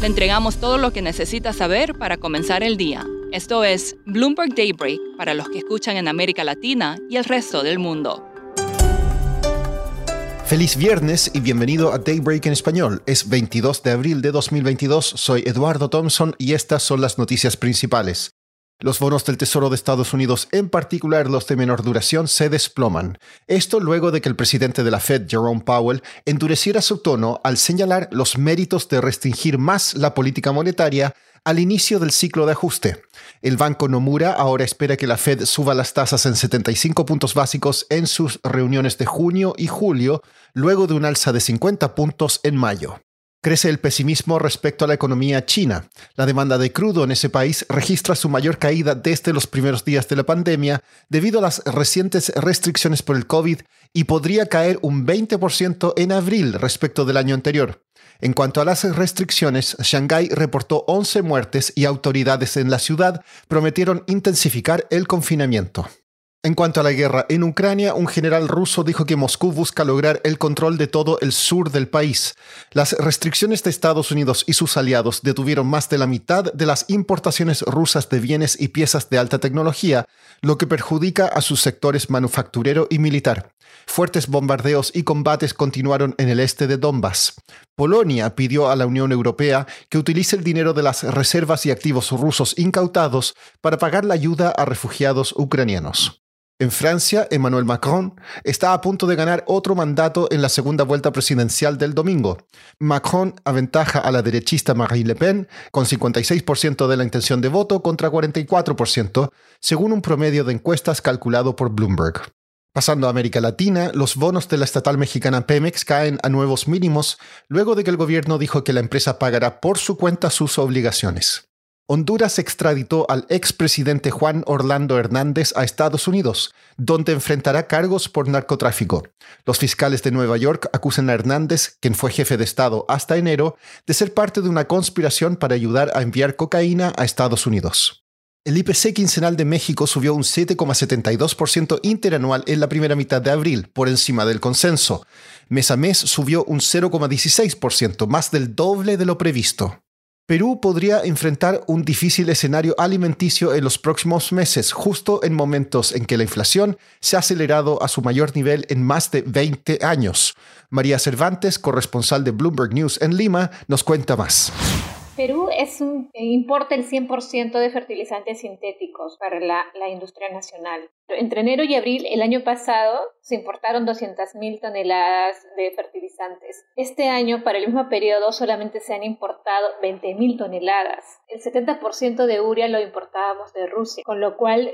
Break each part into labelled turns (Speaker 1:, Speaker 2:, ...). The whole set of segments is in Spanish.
Speaker 1: Le entregamos todo lo que necesita saber para comenzar el día. Esto es Bloomberg Daybreak para los que escuchan en América Latina y el resto del mundo.
Speaker 2: Feliz viernes y bienvenido a Daybreak en español. Es 22 de abril de 2022, soy Eduardo Thompson y estas son las noticias principales. Los bonos del Tesoro de Estados Unidos, en particular los de menor duración, se desploman. Esto luego de que el presidente de la Fed, Jerome Powell, endureciera su tono al señalar los méritos de restringir más la política monetaria al inicio del ciclo de ajuste. El Banco Nomura ahora espera que la Fed suba las tasas en 75 puntos básicos en sus reuniones de junio y julio, luego de un alza de 50 puntos en mayo. Crece el pesimismo respecto a la economía china. La demanda de crudo en ese país registra su mayor caída desde los primeros días de la pandemia debido a las recientes restricciones por el COVID y podría caer un 20% en abril respecto del año anterior. En cuanto a las restricciones, Shanghái reportó 11 muertes y autoridades en la ciudad prometieron intensificar el confinamiento. En cuanto a la guerra en Ucrania, un general ruso dijo que Moscú busca lograr el control de todo el sur del país. Las restricciones de Estados Unidos y sus aliados detuvieron más de la mitad de las importaciones rusas de bienes y piezas de alta tecnología, lo que perjudica a sus sectores manufacturero y militar. Fuertes bombardeos y combates continuaron en el este de Donbass. Polonia pidió a la Unión Europea que utilice el dinero de las reservas y activos rusos incautados para pagar la ayuda a refugiados ucranianos. En Francia, Emmanuel Macron está a punto de ganar otro mandato en la segunda vuelta presidencial del domingo. Macron aventaja a la derechista Marine Le Pen con 56% de la intención de voto contra 44%, según un promedio de encuestas calculado por Bloomberg. Pasando a América Latina, los bonos de la estatal mexicana Pemex caen a nuevos mínimos luego de que el gobierno dijo que la empresa pagará por su cuenta sus obligaciones. Honduras extraditó al expresidente Juan Orlando Hernández a Estados Unidos, donde enfrentará cargos por narcotráfico. Los fiscales de Nueva York acusan a Hernández, quien fue jefe de Estado hasta enero, de ser parte de una conspiración para ayudar a enviar cocaína a Estados Unidos. El IPC quincenal de México subió un 7,72% interanual en la primera mitad de abril, por encima del consenso. Mes a mes subió un 0,16%, más del doble de lo previsto. Perú podría enfrentar un difícil escenario alimenticio en los próximos meses, justo en momentos en que la inflación se ha acelerado a su mayor nivel en más de 20 años. María Cervantes, corresponsal de Bloomberg News en Lima, nos cuenta más.
Speaker 3: Perú es un, eh, importa el 100% de fertilizantes sintéticos para la, industria nacional. Entre enero y abril el año pasado se importaron 200.000 toneladas de fertilizantes. Este año, para el mismo periodo, solamente se han importado 20.000 toneladas. El 70% de urea lo importábamos de Rusia, con lo cual,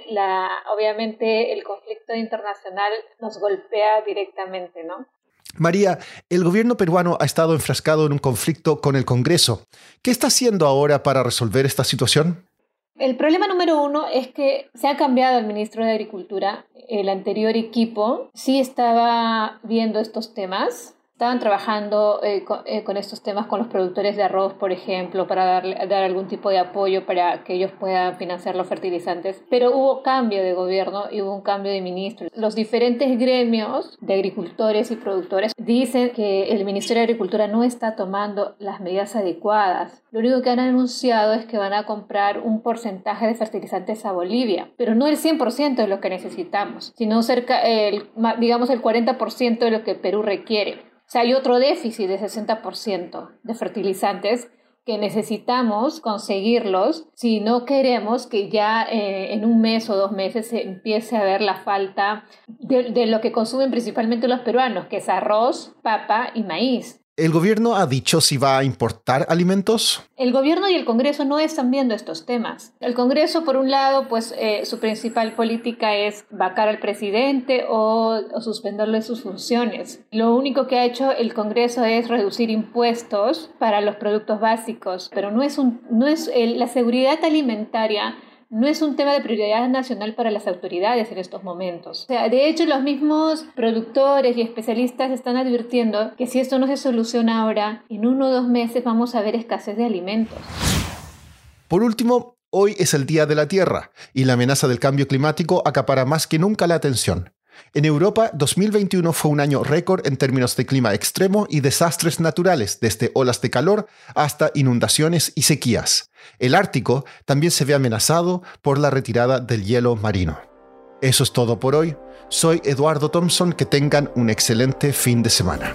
Speaker 3: obviamente, el conflicto internacional nos golpea directamente, ¿no?
Speaker 2: María, el gobierno peruano ha estado enfrascado en un conflicto con el Congreso. ¿Qué está haciendo ahora para resolver esta situación?
Speaker 3: El problema número uno es que se ha cambiado el ministro de Agricultura. El anterior equipo sí estaba viendo estos temas, estaban trabajando eh, eh, con, estos temas con los productores de arroz, por ejemplo, para darle, dar algún tipo de apoyo para que ellos puedan financiar los fertilizantes. Pero hubo cambio de gobierno y hubo un cambio de ministro. Los diferentes gremios de agricultores y productores dicen que el Ministerio de Agricultura no está tomando las medidas adecuadas. Lo único que han anunciado es que van a comprar un porcentaje de fertilizantes a Bolivia, pero no el 100% de lo que necesitamos, sino cerca, el, digamos, el 40% de lo que Perú requiere. Sea, hay otro déficit de 60% de fertilizantes que necesitamos conseguirlos si no queremos que ya eh, en un mes o dos meses se empiece a ver la falta de, de lo que consumen principalmente los peruanos, que es arroz, papa y maíz.
Speaker 2: ¿El gobierno ha dicho si va a importar alimentos?
Speaker 3: El gobierno y el Congreso no están viendo estos temas. El Congreso, por un lado, pues eh, su principal política es vacar al presidente o, suspenderle sus funciones. Lo único que ha hecho el Congreso es reducir impuestos para los productos básicos, pero no es, un, no es la seguridad alimentaria no es un tema de prioridad nacional para las autoridades en estos momentos. O sea, de hecho, los mismos productores y especialistas están advirtiendo que si esto no se soluciona ahora, en uno o dos meses vamos a ver escasez de alimentos.
Speaker 2: Por último, hoy es el Día de la Tierra y la amenaza del cambio climático acapara más que nunca la atención. En Europa, 2021 fue un año récord en términos de clima extremo y desastres naturales, desde olas de calor hasta inundaciones y sequías. El Ártico también se ve amenazado por la retirada del hielo marino. Eso es todo por hoy. Soy Eduardo Thompson, que tengan un excelente fin de semana.